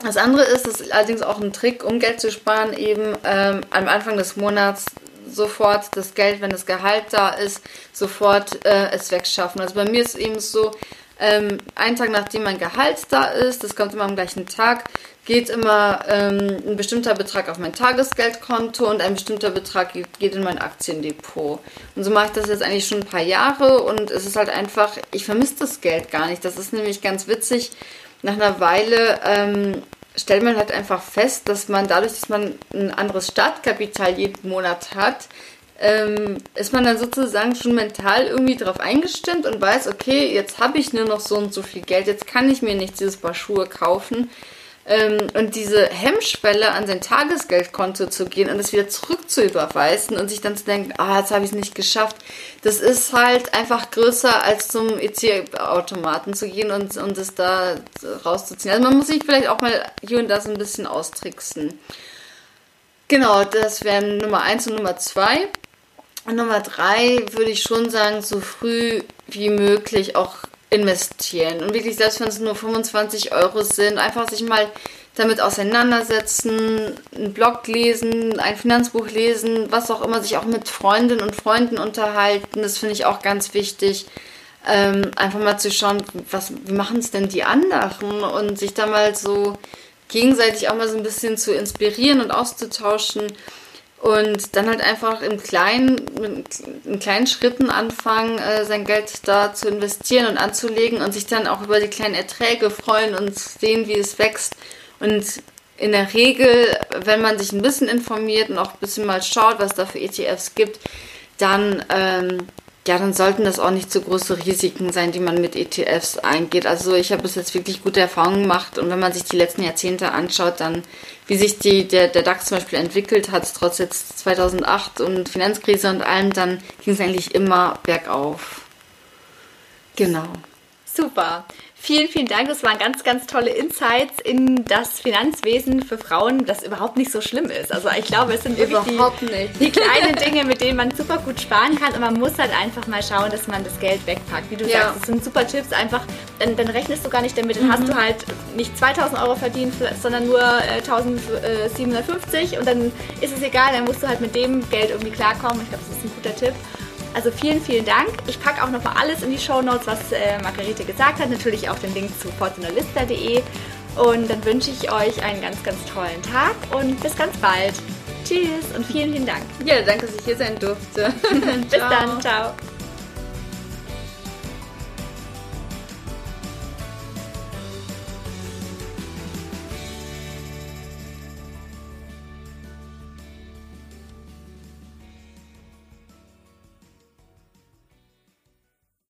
Das andere ist, das ist allerdings auch ein Trick, um Geld zu sparen, eben ähm, am Anfang des Monats sofort das Geld, wenn das Gehalt da ist, sofort äh, es wegschaffen. Also bei mir ist es eben so, ähm, einen Tag nachdem mein Gehalt da ist, das kommt immer am gleichen Tag, geht immer ähm, ein bestimmter Betrag auf mein Tagesgeldkonto und ein bestimmter Betrag geht, in mein Aktiendepot. Und so mache ich das jetzt eigentlich schon ein paar Jahre und es ist halt einfach, ich vermisse das Geld gar nicht. Das ist nämlich ganz witzig. Nach einer Weile ähm, stellt man halt einfach fest, dass man dadurch, dass man ein anderes Startkapital jeden Monat hat, ähm, ist man dann sozusagen schon mental irgendwie darauf eingestimmt und weiß, okay, jetzt habe ich nur noch so und so viel Geld, jetzt kann ich mir nicht dieses Paar Schuhe kaufen. Ähm, und diese Hemmschwelle an sein Tagesgeldkonto zu gehen und es wieder zurück zu überweisen und sich dann zu denken, ah, jetzt habe ich es nicht geschafft, das ist halt einfach größer als zum EC-Automaten zu gehen und, und es da rauszuziehen. Also man muss sich vielleicht auch mal hier und da so ein bisschen austricksen. Genau, das wären Nummer 1 und Nummer 2. Und Nummer 3 würde ich schon sagen, so früh wie möglich auch investieren. Und wirklich, selbst wenn es nur 25 Euro sind, einfach sich mal damit auseinandersetzen, einen Blog lesen, ein Finanzbuch lesen, was auch immer, sich auch mit Freundinnen und Freunden unterhalten. Das finde ich auch ganz wichtig. Ähm, einfach mal zu schauen, was, wie machen es denn die anderen und sich da mal so gegenseitig auch mal so ein bisschen zu inspirieren und auszutauschen. Und dann halt einfach im kleinen, in kleinen Schritten anfangen, äh, sein Geld da zu investieren und anzulegen und sich dann auch über die kleinen Erträge freuen und sehen, wie es wächst. Und in der Regel, wenn man sich ein bisschen informiert und auch ein bisschen mal schaut, was da für ETFs gibt, dann ähm, ja, dann sollten das auch nicht zu große Risiken sein, die man mit ETFs eingeht. Also ich habe bis jetzt wirklich gute Erfahrungen gemacht und wenn man sich die letzten Jahrzehnte anschaut, dann wie sich die, der, der DAX zum Beispiel entwickelt hat, trotz jetzt 2008 und Finanzkrise und allem, dann ging es eigentlich immer bergauf. Genau. Super. Vielen, vielen Dank. Das waren ganz, ganz tolle Insights in das Finanzwesen für Frauen, das überhaupt nicht so schlimm ist. Also ich glaube, es sind wirklich die, die, kleinen Dinge, mit denen man super gut sparen kann. Und man muss halt einfach mal schauen, dass man das Geld wegpackt. Wie du ja. sagst, das sind super Tipps. Einfach, dann, dann rechnest du gar nicht damit. Dann mhm. hast du halt nicht 2000 Euro verdient, sondern nur äh, 1750 und dann ist es egal. Dann musst du halt mit dem Geld irgendwie klarkommen. Ich glaube, das ist ein guter Tipp. Also vielen, vielen Dank. Ich packe auch nochmal alles in die Show Notes, was äh, Margarete gesagt hat. Natürlich auch den Link zu fortunalista.de. Und dann wünsche ich euch einen ganz, ganz tollen Tag und bis ganz bald. Tschüss und vielen, vielen Dank. Ja, danke, dass ich hier sein durfte. bis dann. Ciao.